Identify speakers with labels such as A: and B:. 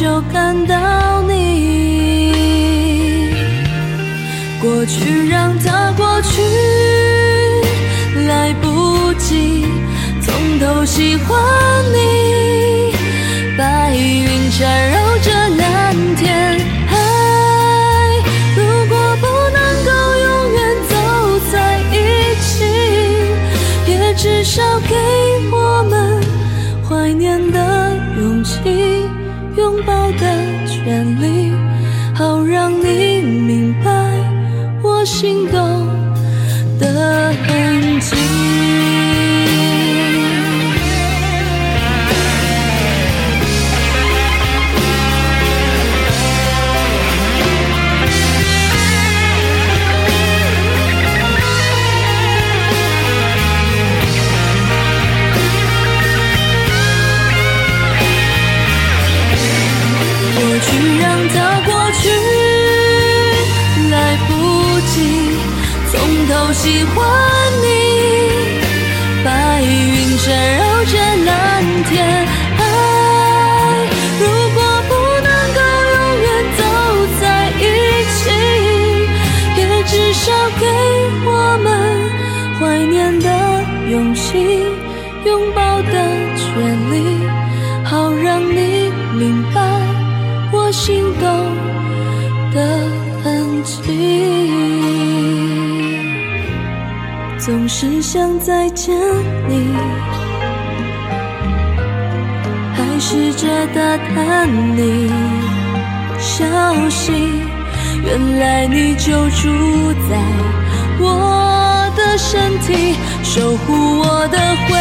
A: 就看到你。过去让它过去，来不及从头喜欢你。白云缠绕着蓝天，爱如果不能够永远走在一起，也至少给拥抱的权利，好让你明白我心动的痕迹。去让它过去，来不及从头喜欢你。白云缠绕着蓝天，爱如果不能够永远走在一起，也至少给我们怀念的勇气，拥抱的权利，痕迹，总是想再见你，还试着打探你消息，原来你就住在我的身体，守护我的回。